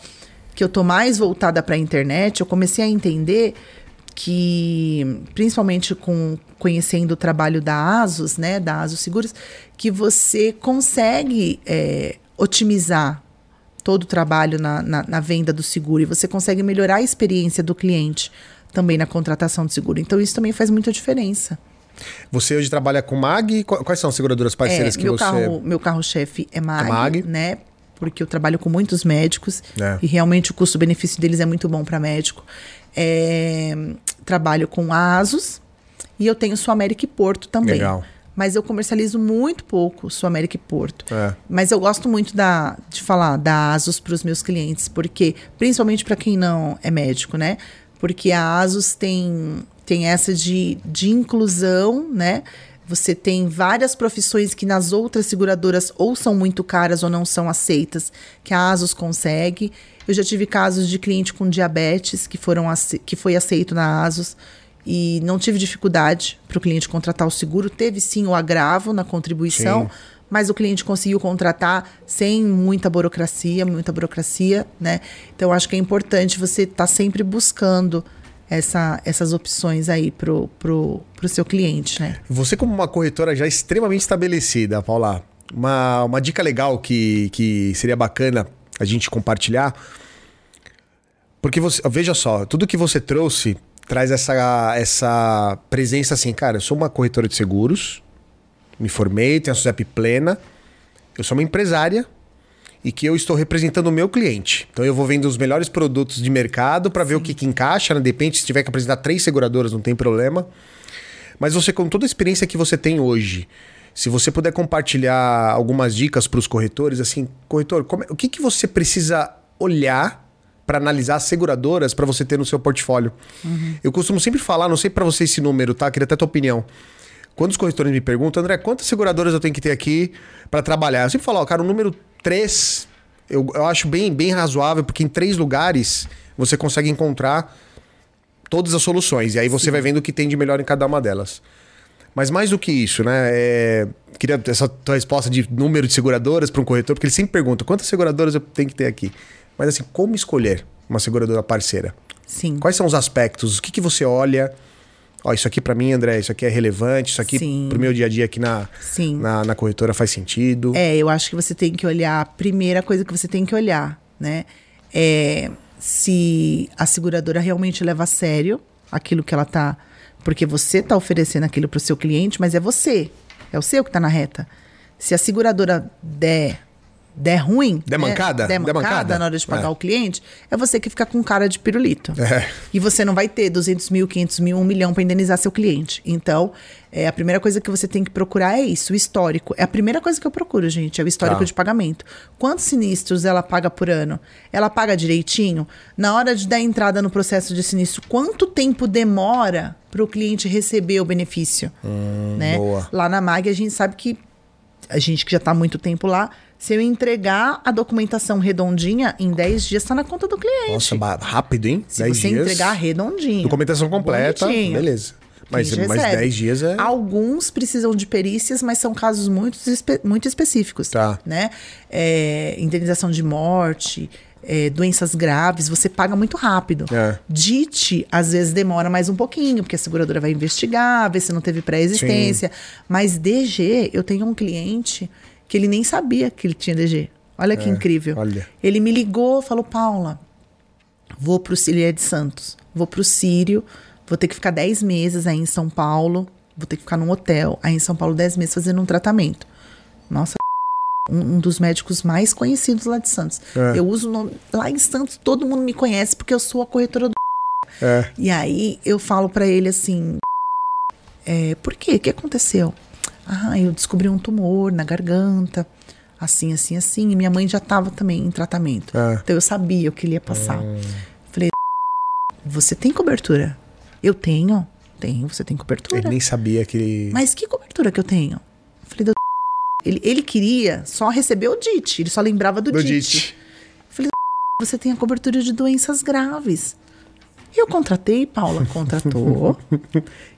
que eu tô mais voltada para a internet, eu comecei a entender que, principalmente com conhecendo o trabalho da Asus, né, da Asus Seguros, que você consegue é, otimizar todo o trabalho na, na, na venda do seguro e você consegue melhorar a experiência do cliente também na contratação do seguro. Então, isso também faz muita diferença. Você hoje trabalha com MAG? Qu- Quais são as seguradoras parceiras É, que meu você. carro meu carro-chefe é MAG, É MAG. né? Porque eu trabalho com muitos médicos É. e realmente o custo-benefício deles é muito bom para médico. É, trabalho com Asus e eu tenho Sul América e Porto também. Legal. Mas eu comercializo muito pouco Sul América e Porto. É. Mas eu gosto muito da, de falar da Asus para os meus clientes, porque principalmente para quem não é médico, né? Porque a Asus tem, tem essa de, de inclusão, né? Você tem várias profissões que nas outras seguradoras ou são muito caras ou não são aceitas, que a Asus consegue. Eu já tive casos de cliente com diabetes que, foram que foi aceito na Asus e não tive dificuldade para o cliente contratar o seguro. Teve sim o agravo na contribuição, Sim. mas o cliente conseguiu contratar sem muita burocracia, muita burocracia, né? Então acho que é importante você estar sempre buscando essa, essas opções aí pro, pro, pro seu cliente, né? Você, como uma corretora já extremamente estabelecida, Paula, uma, uma dica legal que, que seria bacana a gente compartilhar. Porque você, veja só, tudo que você trouxe traz essa, essa presença assim, cara, eu sou uma corretora de seguros, me formei, tenho a SUSEP plena, eu sou uma empresária e que eu estou representando o meu cliente. Então eu vou vendo os melhores produtos de mercado para ver o que, que encaixa, né? Depende, se tiver que apresentar três seguradoras, não tem problema. Mas você, com toda a experiência que você tem hoje, se você puder compartilhar algumas dicas para os corretores, assim, corretor, como é- o que, que você precisa olhar para analisar as seguradoras para você ter no seu portfólio? Eu costumo sempre falar, não sei para você esse número, tá? Queria até a tua opinião. Quando os corretores me perguntam, André, quantas seguradoras eu tenho que ter aqui para trabalhar? Eu sempre falo, ó, cara, o número 3 eu, eu acho bem, bem razoável, porque em três lugares você consegue encontrar todas as soluções. E aí você vai vendo o que tem de melhor em cada uma delas. Mas mais do que isso, né? é, Queria essa tua resposta de número de seguradoras para um corretor, porque ele sempre pergunta quantas seguradoras eu tenho que ter aqui. Mas assim, como escolher uma seguradora parceira? Sim. Quais são os aspectos? O que, que você olha? Ó, isso aqui para mim, André, isso aqui é relevante, isso aqui Sim. pro meu dia a dia aqui na, Sim. na, na corretora faz sentido. É, eu acho que você tem que olhar, a primeira coisa que você tem que olhar, né? É se a seguradora realmente leva a sério aquilo que ela tá. Porque você tá oferecendo aquilo pro seu cliente, mas é você. É o seu que tá na reta. Se a seguradora der. Der ruim. Der né? mancada? Der Der mancada, mancada? na hora de pagar É. o cliente, é você que fica com cara de pirulito. É. E você não vai ter 200 mil, 500 mil, 1 milhão para indenizar seu cliente. Então, é, a primeira coisa que você tem que procurar é isso, o histórico. É a primeira coisa que eu procuro, gente, é o histórico Tá. de pagamento. Quantos sinistros ela paga por ano? Ela paga direitinho? Na hora de dar entrada no processo de sinistro, quanto tempo demora para o cliente receber o benefício? né? boa. Lá na MAG, a gente sabe que a gente que já está há muito tempo lá, Se eu entregar a documentação redondinha, em 10 dias está na conta do cliente. Nossa, rápido, hein? Se você dias. entregar redondinho. Documentação completa, bonitinho. beleza. Mas, mas 10 dias é. Alguns precisam de perícias, mas são casos muito, espe muito específicos. Tá. Né? É, indenização de morte, é, doenças graves, você paga muito rápido. É. DIT, às vezes, demora mais um pouquinho, porque a seguradora vai investigar, ver se não teve pré-existência. Mas DG, eu tenho um cliente que ele nem sabia que ele tinha DG. Olha que é, incrível. Olha. Ele me ligou, falou: Paula, vou pro Sírio de Santos, vou pro Sírio Vou ter que ficar 10 meses aí em São Paulo. Vou ter que ficar num hotel aí em São Paulo 10 meses fazendo um tratamento. Nossa, um, um dos médicos mais conhecidos lá de Santos. É. Eu uso o nome. Lá em Santos todo mundo me conhece porque eu sou a corretora do. É. E aí eu falo para ele assim: é, por quê? O que aconteceu? Ah, eu descobri um tumor na garganta, assim, assim, assim. E minha mãe já estava também em tratamento. É. Então eu sabia o que ele ia passar. Hum. Falei, você tem cobertura? Eu tenho. Tenho, você tem cobertura. Ele nem sabia que ele. Mas que cobertura que eu tenho? Falei, doutor. [LAUGHS] Ele, ele queria só receber o DIT, ele só lembrava do, do DIT. DIT. Eu falei, você tem a cobertura de doenças graves. Eu contratei, Paula contratou.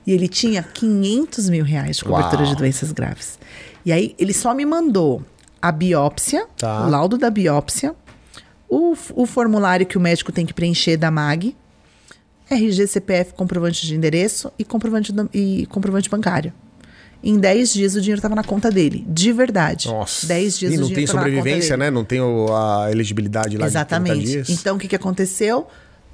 e ele tinha 500 mil reais de cobertura Uau. de doenças graves. E aí ele só me mandou a biópsia, tá. o laudo da biópsia, o, o formulário que o médico tem que preencher da MAG, RG, CPF, comprovante de endereço e comprovante, e comprovante bancário. Em 10 dias o dinheiro estava na conta dele, de verdade. Nossa. 10 dias e não tem sobrevivência, né? Não tem a elegibilidade lá Exatamente. de 30 dias. Então o que, que aconteceu?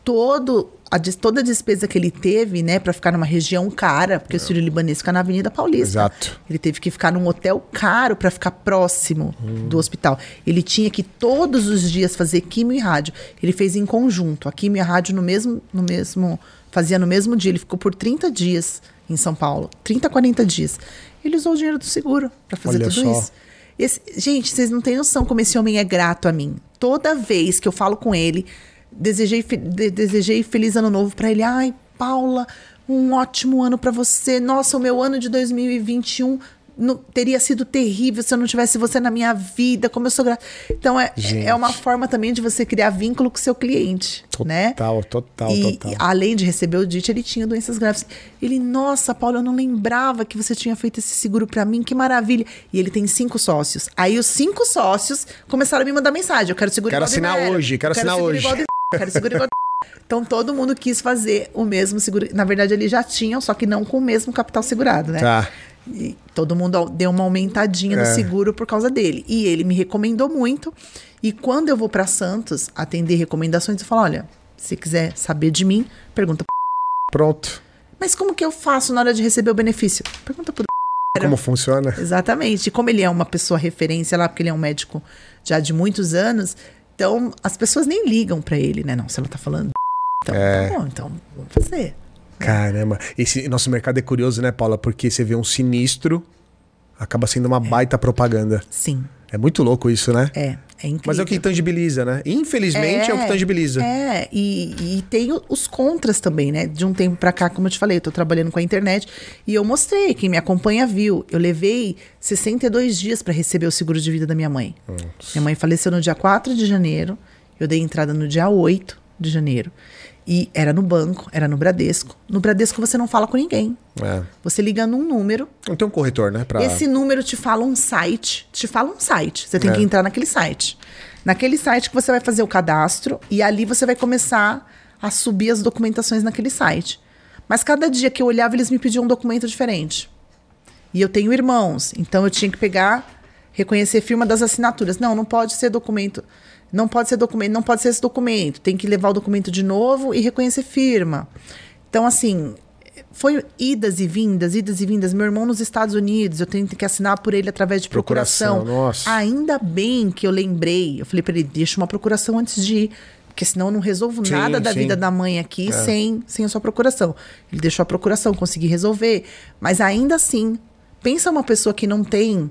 Todo a, toda a despesa que ele teve, né, para ficar numa região cara, porque é. o Sírio Libanês fica na Avenida Paulista. Exato. Ele teve que ficar num hotel caro para ficar próximo hum. do hospital. Ele tinha que todos os dias fazer químio e rádio. Ele fez em conjunto, a químio e a rádio no mesmo no mesmo fazia no mesmo dia. Ele ficou por 30 dias em São Paulo, 30, 40 dias. Ele usou o dinheiro do seguro para fazer Olha tudo só. isso. Esse, gente, vocês não têm noção como esse homem é grato a mim. Toda vez que eu falo com ele, desejei, de, desejei feliz ano novo para ele. Ai, Paula, um ótimo ano para você. Nossa, o meu ano de 2021 não, teria sido terrível se eu não tivesse você na minha vida, como eu sou grata. Então, é, é uma forma também de você criar vínculo com o seu cliente, total, né? Total, total, e, total. além de receber o DIT, ele tinha doenças graves. Ele, nossa, Paulo, eu não lembrava que você tinha feito esse seguro para mim, que maravilha. E ele tem cinco sócios. Aí os cinco sócios começaram a me mandar mensagem. Eu quero seguro Quero assinar hoje, quero, quero assinar hoje. Quero seguro igual [LAUGHS] Então todo mundo quis fazer o mesmo seguro. Na verdade, eles já tinham, só que não com o mesmo capital segurado, né? Tá. E todo mundo deu uma aumentadinha é. no seguro por causa dele. E ele me recomendou muito. E quando eu vou para Santos atender recomendações, eu falo: olha, se quiser saber de mim, pergunta pro. [LAUGHS] Pronto. Mas como que eu faço na hora de receber o benefício? Pergunta pro. [LAUGHS] Como funciona? Exatamente. E como ele é uma pessoa referência lá, porque ele é um médico já de muitos anos, então, as pessoas nem ligam para ele, né? Não, se ela tá falando. [LAUGHS] Então, é. tá bom, então vamos fazer. Caramba. Esse nosso mercado é curioso, né, Paula? Porque você vê um sinistro, acaba sendo uma é. baita propaganda. Sim. É muito louco isso, né? É. É incrível. Mas é o que tangibiliza, né? Infelizmente é, é o que tangibiliza. É, e, e, tem os contras também, né? De um tempo para cá, como eu te falei, eu tô trabalhando com a internet e eu mostrei, quem me acompanha viu. Eu levei 62 dias para receber o seguro de vida da minha mãe. Nossa. Minha mãe faleceu no dia 4 de janeiro, eu dei entrada no dia 8 de janeiro. E era no banco, era no Bradesco. No Bradesco você não fala com ninguém. É. Você liga num número. Não tem um corretor, né? Pra... Esse número te fala um site. Te fala um site. Você tem é. que entrar naquele site. Naquele site que você vai fazer o cadastro e ali você vai começar a subir as documentações naquele site. Mas cada dia que eu olhava, eles me pediam um documento diferente. E eu tenho irmãos, então eu tinha que pegar, reconhecer firma das assinaturas. Não, não pode ser documento não pode ser documento, não pode ser esse documento. Tem que levar o documento de novo e reconhecer firma. Então, assim, foi idas e vindas, idas e vindas. Meu irmão nos Estados Unidos, eu tenho que assinar por ele através de procuração. procuração. Nossa. Ainda bem que eu lembrei. Eu falei para ele, deixa uma procuração antes de ir. Porque senão eu não resolvo sim, nada da sim. vida da mãe aqui é. sem, sem a sua procuração. Ele deixou a procuração, consegui resolver. Mas ainda assim, pensa uma pessoa que não tem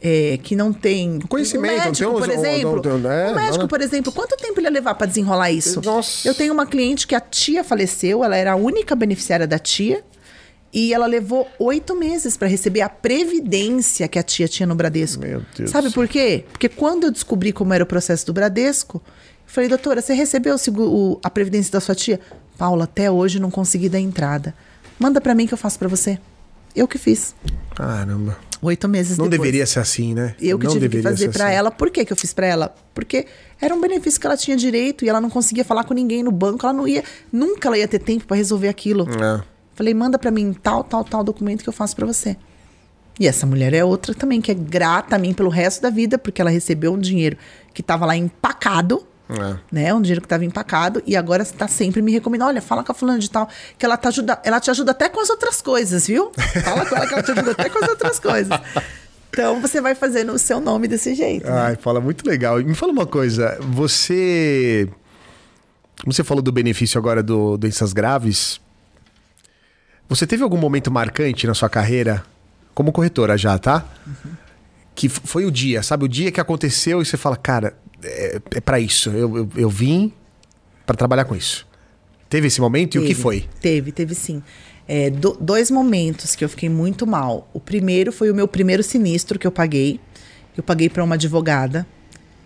é, que não tem conhecimento, um médico, um, por exemplo, um, um, é, um médico, não, por exemplo, quanto tempo ele ia levar para desenrolar isso? Nossa. Eu tenho uma cliente que a tia faleceu, ela era a única beneficiária da tia E ela levou oito meses para receber a previdência que a tia tinha no Bradesco. Meu Deus. Sabe por quê? Porque quando eu descobri como era o processo do Bradesco, eu falei, doutora, você recebeu o a previdência da sua tia? Paula, até hoje não consegui dar entrada. Manda para mim que eu faço para você. Eu que fiz. Caramba. Oito meses Não depois. deveria ser assim, né? Eu que não tive que fazer para assim. ela. Por que, que eu fiz para ela? Porque era um benefício que ela tinha direito e ela não conseguia falar com ninguém no banco. Ela não ia, nunca ela ia ter tempo para resolver aquilo. É. Falei, manda para mim tal, tal, tal documento que eu faço para você. E essa mulher é outra também que é grata a mim pelo resto da vida, porque ela recebeu um dinheiro que estava lá empacado, É. né? Um dinheiro que estava empacado e agora está sempre me recomendando, olha, fala com a fulana de tal, que ela te ajuda, ela te ajuda até com as outras coisas, viu? [LAUGHS] Fala com ela que ela te ajuda até com as outras coisas. Então você vai fazendo o seu nome desse jeito. né? Ai, fala muito legal. Me fala uma coisa, você. Como você falou do benefício agora do doenças graves, você teve algum momento marcante na sua carreira, como corretora já, tá? Que f- foi o dia, sabe? O dia que aconteceu e você fala, cara, é, é para isso. Eu, eu, eu vim para trabalhar com isso. Teve esse momento e o que Teve, foi? Teve, teve sim. É, do- dois momentos que eu fiquei muito mal. O primeiro foi o meu primeiro sinistro que eu paguei. Eu paguei para uma advogada.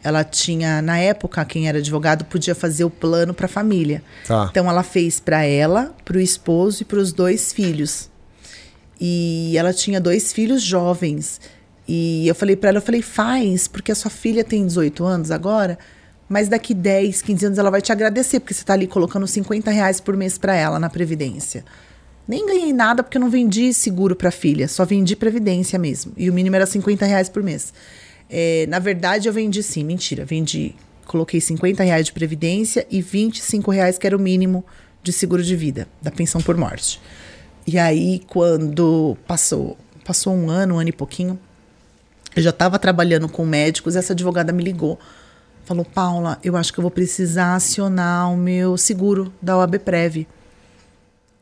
Ela tinha, na época, quem era advogado podia fazer o plano para a família. Tá. Então ela fez para ela, para o esposo e para os dois filhos. E ela tinha dois filhos jovens. E eu falei para ela, eu falei, faz, porque a sua filha tem 18 anos agora, mas daqui 10, 15 anos ela vai te agradecer, porque você está ali colocando 50 reais por mês para ela na Previdência. Nem ganhei nada porque eu não vendi seguro para filha, só vendi Previdência mesmo. E o mínimo era 50 reais por mês. É, na verdade, eu vendi sim, mentira. Vendi, coloquei 50 reais de Previdência e 25 reais, que era o mínimo de seguro de vida, da pensão por morte. E aí, quando passou, passou um ano, um ano e pouquinho, eu já estava trabalhando com médicos, essa advogada me ligou. Falou, Paula, eu acho que eu vou precisar acionar o meu seguro da OAB Prev.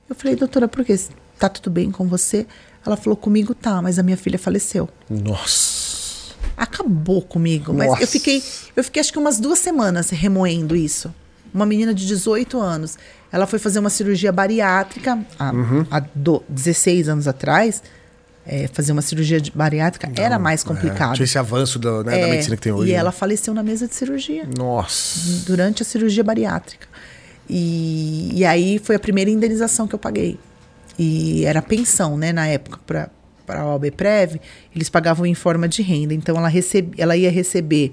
Eu falei, doutora, por quê? Tá tudo bem com você? Ela falou, comigo tá, mas a minha filha faleceu. Nossa. Acabou comigo. Mas Nossa. eu fiquei, eu fiquei acho que umas duas semanas remoendo isso. Uma menina de 18 anos. Ela foi fazer uma cirurgia bariátrica há, há do- 16 anos atrás. É, fazer uma cirurgia bariátrica era mais complicado. É, tinha esse avanço do- né, da É, medicina que tem hoje. E né? ela faleceu na mesa de cirurgia Nossa. durante a cirurgia bariátrica. E, e aí foi a primeira indenização que eu paguei. E era pensão, né, na época, para a OAB Prev, eles pagavam em forma de renda. Então ela, recebe, ela ia receber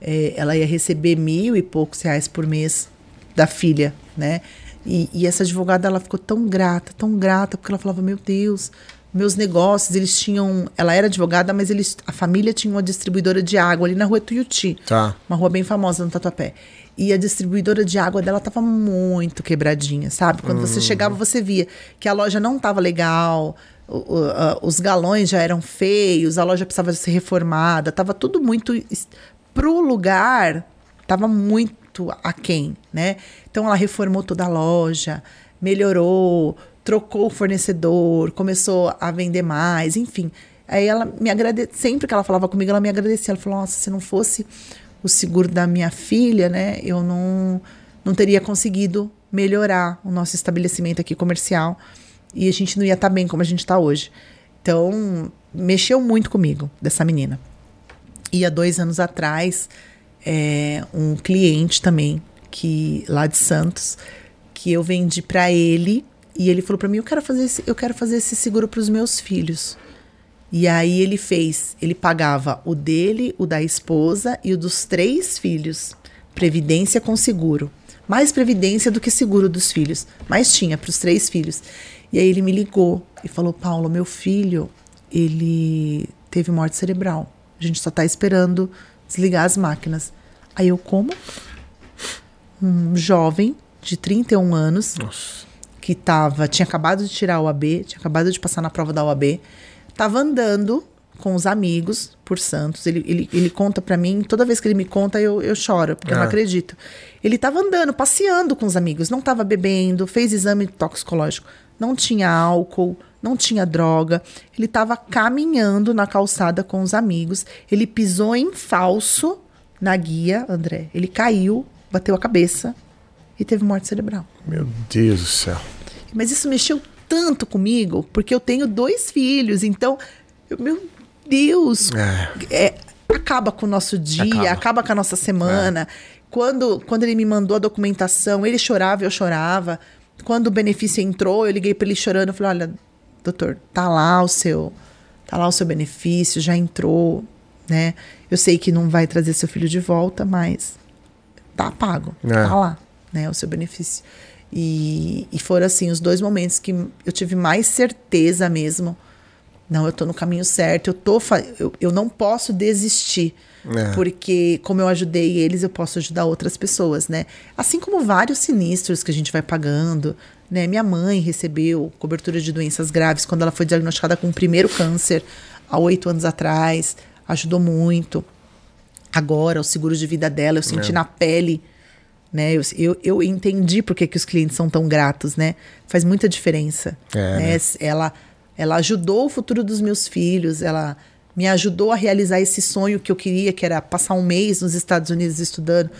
eh, ela ia receber mil e poucos reais por mês da filha, né? E, e essa advogada ela ficou tão grata, tão grata, porque ela falava, meu Deus, meus negócios, eles tinham. Ela era advogada, mas eles, a família tinha uma distribuidora de água ali na rua Tuiuti. Tá. Uma rua bem famosa no Tatuapé. E a distribuidora de água dela tava muito quebradinha, sabe? Quando você chegava, você via que a loja não tava legal, o- o- a- os galões já eram feios, a loja precisava ser reformada, tava tudo muito. Pro lugar, tava muito aquém, né? Então ela reformou toda a loja, melhorou, trocou o fornecedor, começou a vender mais, enfim. Aí ela me agradece, sempre que ela falava comigo, ela me agradecia. Ela falou: "Nossa, se não fosse o seguro da minha filha, né, eu não não teria conseguido melhorar o nosso estabelecimento aqui comercial e a gente não ia estar bem como a gente está hoje". Então, mexeu muito comigo dessa menina. E há dois anos atrás, é, um cliente também, que lá de Santos, que eu vendi para ele, e ele falou para mim: eu quero fazer esse, eu quero fazer esse seguro para os meus filhos. E aí ele fez, ele pagava o dele, o da esposa e o dos três filhos. Previdência com seguro. Mais previdência do que seguro dos filhos. Mas tinha para os três filhos. E aí ele me ligou e falou: Paulo, meu filho, ele teve morte cerebral. A gente só tá esperando desligar as máquinas. Aí eu, como? Um jovem de 31 anos que tava, tinha acabado de tirar o AB, tinha acabado de passar na prova da OAB, tava andando com os amigos por Santos. Ele, ele, ele conta pra mim, toda vez que ele me conta, eu, eu choro, porque eu não Ah. acredito. Ele tava andando, passeando com os amigos, não tava bebendo, fez exame toxicológico, não tinha álcool, não tinha droga. Ele tava caminhando na calçada com os amigos. Ele pisou em falso na guia, André. Ele caiu, bateu a cabeça e teve morte cerebral. Meu Deus do céu. Mas isso mexeu tanto comigo, porque eu tenho dois filhos, então, eu, meu Deus, é. É, acaba com o nosso dia, acaba, acaba com a nossa semana. É. Quando, quando ele me mandou a documentação, ele chorava, eu chorava. Quando o benefício entrou, eu liguei para ele chorando, eu falei: "Olha, doutor, tá lá o seu, tá lá o seu benefício, já entrou, né? Eu sei que não vai trazer seu filho de volta, mas tá pago, é. tá lá, né, o seu benefício. E, e foram assim os dois momentos que eu tive mais certeza mesmo. Não, eu tô no caminho certo, eu tô eu, eu não posso desistir. É. Porque, como eu ajudei eles, eu posso ajudar outras pessoas, né? Assim como vários sinistros que a gente vai pagando, né? Minha mãe recebeu cobertura de doenças graves quando ela foi diagnosticada com o primeiro câncer há oito anos atrás. Ajudou muito. Agora, o seguro de vida dela, eu senti é. na pele né? Eu, eu, eu entendi por que, que os clientes são tão gratos, né? Faz muita diferença. É, né? Né? Ela, ela ajudou o futuro dos meus filhos, ela me ajudou a realizar esse sonho que eu queria, que era passar um mês nos Estados Unidos estudando.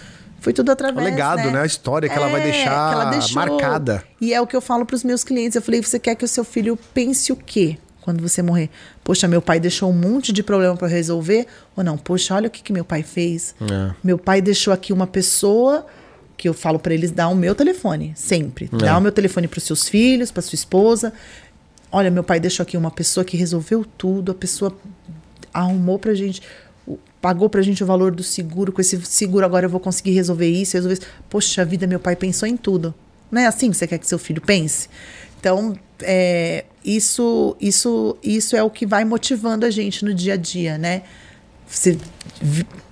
Foi tudo através. O legado, né? né? A história que é, ela vai é, deixar ela marcada. E é o que eu falo para os meus clientes. Eu falei: você quer que o seu filho pense o quê? quando você morrer. Poxa, meu pai deixou um monte de problema para resolver. Ou não, poxa, olha o que, que meu pai fez. É. Meu pai deixou aqui uma pessoa que eu falo para eles dar o meu telefone, sempre. É. Dá o meu telefone para os seus filhos, para sua esposa. Olha, meu pai deixou aqui uma pessoa que resolveu tudo, a pessoa arrumou pra gente, pagou pra gente o valor do seguro, com esse seguro agora eu vou conseguir resolver isso, resolver isso. Poxa vida, meu pai pensou em tudo. Não é assim que você quer que seu filho pense? Então, é, isso, isso, isso é o que vai motivando a gente no dia a dia, né? Você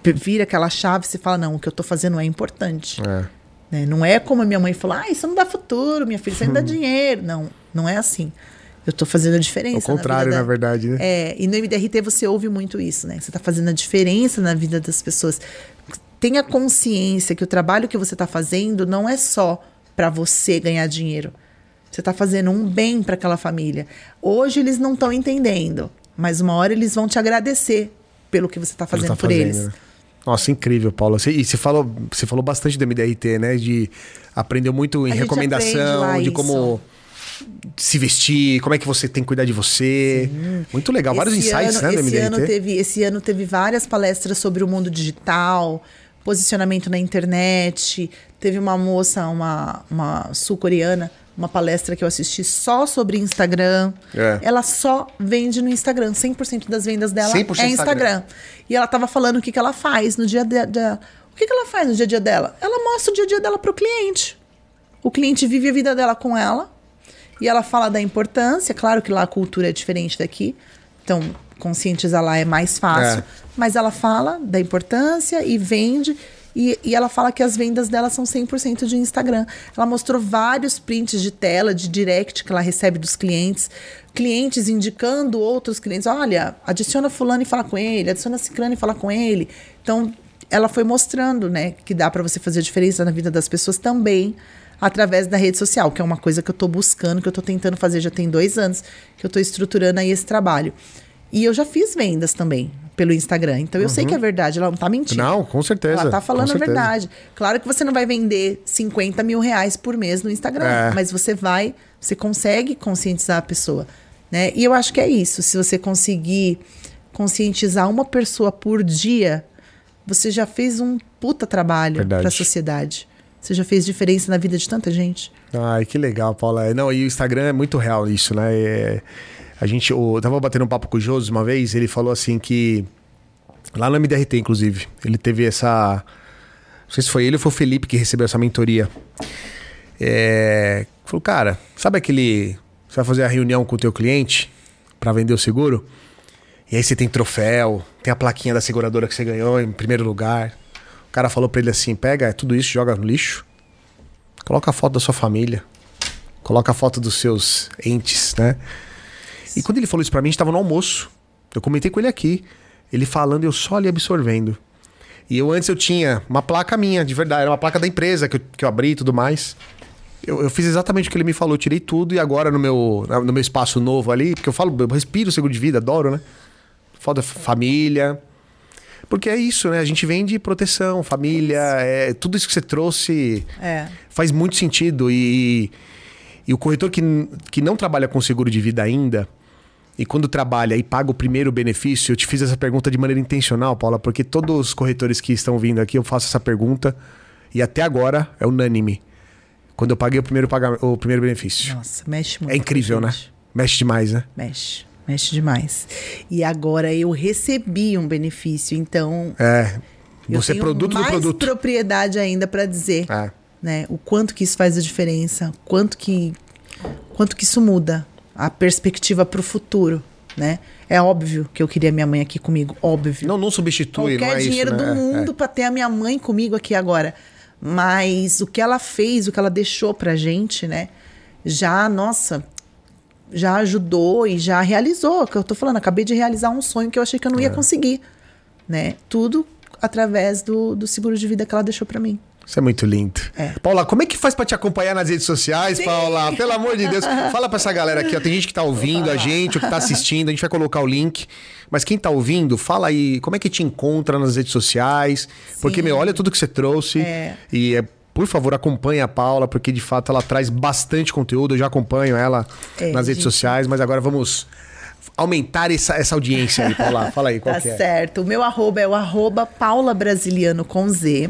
vira aquela chave e fala, não, o que eu estou fazendo é importante. É. Né? Não é como a minha mãe falou, ah, isso não dá futuro, minha filha, isso não dá dinheiro. Não, não é assim. Eu estou fazendo a diferença. O contrário, na, na, verdade, né? É, e no MDRT você ouve muito isso, né? Você está fazendo a diferença na vida das pessoas. Tenha consciência que o trabalho que você está fazendo não é só para você ganhar dinheiro. Você está fazendo um bem para aquela família. Hoje eles não estão entendendo, mas uma hora eles vão te agradecer pelo que você está fazendo tá por fazendo, eles. Né? Nossa, incrível, Paula. E você falou, você falou bastante do MDRT, né? De aprendeu muito em recomendação, de como se vestir, como é que você tem que cuidar de você. Sim. Muito legal, esse vários insights, ano, né, esse MDRT. Ano teve, esse ano teve várias palestras sobre o mundo digital, posicionamento na internet. Teve uma moça, uma, uma sul-coreana, uma palestra que eu assisti só sobre Instagram. É. Ela só vende no Instagram. 100% das vendas dela é Instagram. Instagram. E ela estava falando o que, que ela faz no dia a dia. O que, que ela faz no dia a dia dela? Ela mostra o dia a dia dela para o cliente. O cliente vive a vida dela com ela. E ela fala da importância. Claro que lá a cultura é diferente daqui. Então, conscientizar lá é mais fácil. É. Mas ela fala da importância e vende. E, e ela fala que as vendas dela são 100% de Instagram. Ela mostrou vários prints de tela, de direct que ela recebe dos clientes. Clientes indicando outros clientes. Olha, adiciona fulano e fala com ele. Adiciona ciclano e fala com ele. Então, ela foi mostrando, né, que dá para você fazer diferença na vida das pessoas também através da rede social, que é uma coisa que eu estou buscando, que eu estou tentando fazer já tem dois anos, que eu estou estruturando aí esse trabalho. E eu já fiz vendas também pelo Instagram. Então eu uhum. sei que é verdade, ela não tá mentindo. Não, com certeza. Ela tá falando a verdade. Claro que você não vai vender 50 mil reais por mês no Instagram, é. mas você vai, você consegue conscientizar a pessoa. Né? E eu acho que é isso. Se você conseguir conscientizar uma pessoa por dia, você já fez um puta trabalho para a sociedade. Você já fez diferença na vida de tanta gente. Ai, que legal, Paula. Não, e o Instagram é muito real isso, né? É a gente, eu tava batendo um papo com o Josi uma vez, ele falou assim que. Lá no MDRT, inclusive, ele teve essa. Não sei se foi ele ou foi o Felipe que recebeu essa mentoria. É, falou, cara, sabe aquele. Você vai fazer a reunião com o teu cliente para vender o seguro? E aí você tem troféu, tem a plaquinha da seguradora que você ganhou em primeiro lugar. O cara falou para ele assim: pega tudo isso, joga no lixo, coloca a foto da sua família, coloca a foto dos seus entes, né? E quando ele falou isso pra mim, a gente tava no almoço. Eu comentei com ele aqui. Ele falando, eu só ali absorvendo. E eu antes eu tinha uma placa minha, de verdade, era uma placa da empresa que eu, que eu abri e tudo mais. Eu, eu, fiz exatamente o que ele me falou, tirei tudo e agora no meu, no meu espaço novo ali, porque eu falo, eu respiro seguro de vida, adoro, né? Foda família. Porque é isso, né? A gente vem de proteção, família, é, tudo isso que você trouxe é. faz muito sentido. E, E o corretor que, que não trabalha com seguro de vida ainda, e quando trabalha e paga o primeiro benefício, eu te fiz essa pergunta de maneira intencional, Paula, porque todos os corretores que estão vindo aqui, eu faço essa pergunta e até agora é unânime. Quando eu paguei o primeiro, pagamento, o primeiro benefício. Nossa, mexe muito. É incrível, né? Mexe demais, né? Mexe. Mexe demais. E agora eu recebi um benefício, então. É. Você é produto mais do produto. propriedade ainda para dizer, é. né, o quanto que isso faz a diferença, quanto que quanto que isso muda a perspectiva para o futuro, né? É óbvio que eu queria minha mãe aqui comigo, óbvio. Não, não substitui, Qualquer não é dinheiro isso, né? do mundo é. para ter a minha mãe comigo aqui agora. Mas o que ela fez, o que ela deixou pra gente, né? Já, nossa, já ajudou e já realizou. Que eu tô falando, acabei de realizar um sonho que eu achei que eu não ia é. conseguir, né? Tudo através do, do seguro de vida que ela deixou para mim. Isso é muito lindo. É. Paula, como é que faz para te acompanhar nas redes sociais, Sim. Paula? Pelo amor de Deus. [LAUGHS] Fala para essa galera aqui, ó. Tem gente que tá ouvindo a gente, ou que tá assistindo, a gente vai colocar o link. Mas quem tá ouvindo, fala aí, como é que te encontra nas redes sociais? Sim. Porque, meu, olha tudo que você trouxe. É. E é por favor, acompanhe a Paula, porque de fato ela traz bastante conteúdo. Eu já acompanho ela é, nas redes gente... sociais, mas agora vamos aumentar essa, essa audiência aí, Paula. Fala aí, qual tá é? certo. O meu arroba é o arroba Paula Brasiliano com Z.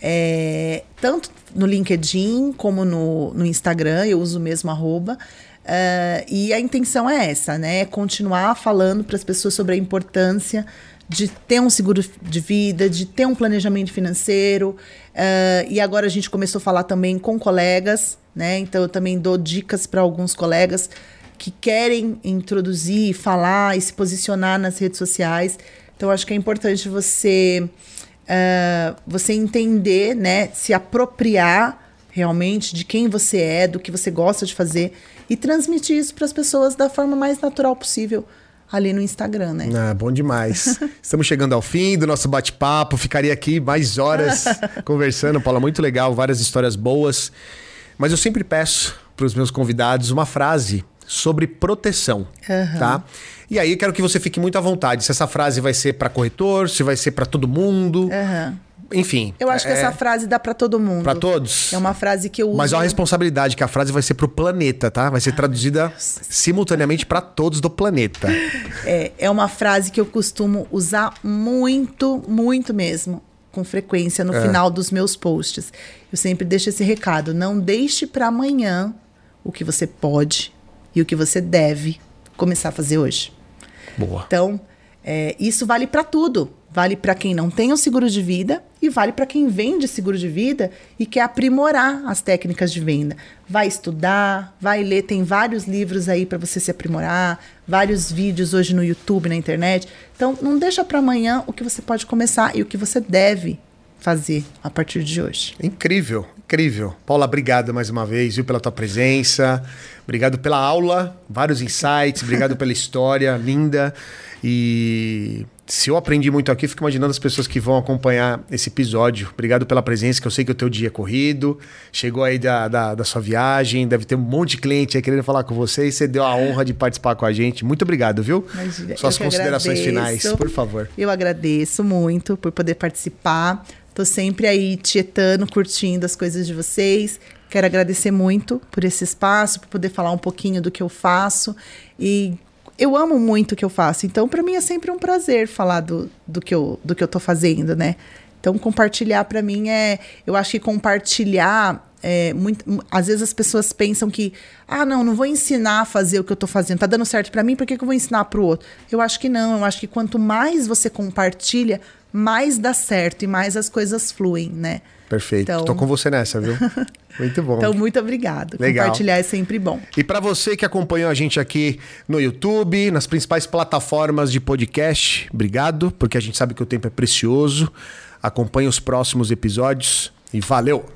É, tanto no LinkedIn como no, no Instagram, eu uso o mesmo arroba. Uh, e a intenção é essa, né? É continuar falando para as pessoas sobre a importância de ter um seguro de vida, de ter um planejamento financeiro. Uh, e agora a gente começou a falar também com colegas, né? Então eu também dou dicas para alguns colegas que querem introduzir, falar e se posicionar nas redes sociais. Então acho que é importante você uh, você entender, né, se apropriar realmente de quem você é, do que você gosta de fazer e transmitir isso para as pessoas da forma mais natural possível ali no Instagram, né? Ah, bom demais. [LAUGHS] Estamos chegando ao fim do nosso bate-papo. Ficaria aqui mais horas [LAUGHS] conversando, Paula. Muito legal, várias histórias boas. Mas eu sempre peço para os meus convidados uma frase sobre proteção, uhum. tá? E aí eu quero que você fique muito à vontade. Se essa frase vai ser para corretor, se vai ser para todo mundo. Uhum. Enfim. Eu acho é... que essa frase dá para todo mundo. Para todos. É uma frase que eu uso. Mas olha a responsabilidade que a frase vai ser pro planeta, tá? Vai ser traduzida simultaneamente para todos do planeta. [LAUGHS] É, é uma frase que eu costumo usar muito, muito mesmo, com frequência no é. final dos meus posts. Eu sempre deixo esse recado: não deixe para amanhã o que você pode e o que você deve começar a fazer hoje. Boa. Então, é, isso vale para tudo. Vale para quem não tem o seguro de vida e vale para quem vende seguro de vida e quer aprimorar as técnicas de venda. Vai estudar, vai ler, tem vários livros aí para você se aprimorar, vários vídeos hoje no YouTube, na internet. Então, não deixa para amanhã o que você pode começar e o que você deve fazer a partir de hoje. Incrível, incrível. Paula, obrigado mais uma vez, viu, pela tua presença. Obrigado pela aula, vários insights, obrigado pela história linda. E se eu aprendi muito aqui, fico imaginando as pessoas que vão acompanhar esse episódio. Obrigado pela presença, que eu sei que o teu dia é corrido. Chegou aí da, da, da sua viagem, deve ter um monte de cliente aí querendo falar com você e você deu a honra de participar com a gente. Muito obrigado, viu? Imagina, Suas considerações agradeço. finais, por favor. Eu agradeço muito por poder participar. Tô sempre aí tietando, curtindo as coisas de vocês. Quero agradecer muito por esse espaço, por poder falar um pouquinho do que eu faço. E eu amo muito o que eu faço. Então, para mim é sempre um prazer falar do, do, que, eu, do que eu tô fazendo, né? Então, compartilhar para mim é. Eu acho que compartilhar. É, muito, às vezes as pessoas pensam que, ah, não, não vou ensinar a fazer o que eu tô fazendo, tá dando certo para mim, por que, que eu vou ensinar pro outro? Eu acho que não, eu acho que quanto mais você compartilha, mais dá certo e mais as coisas fluem, né? Perfeito. Então... Tô com você nessa, viu? [LAUGHS] Muito bom. Então, muito obrigado. Legal. Compartilhar é sempre bom. E para você que acompanhou a gente aqui no YouTube, nas principais plataformas de podcast, obrigado, porque a gente sabe que o tempo é precioso. Acompanhe os próximos episódios e valeu!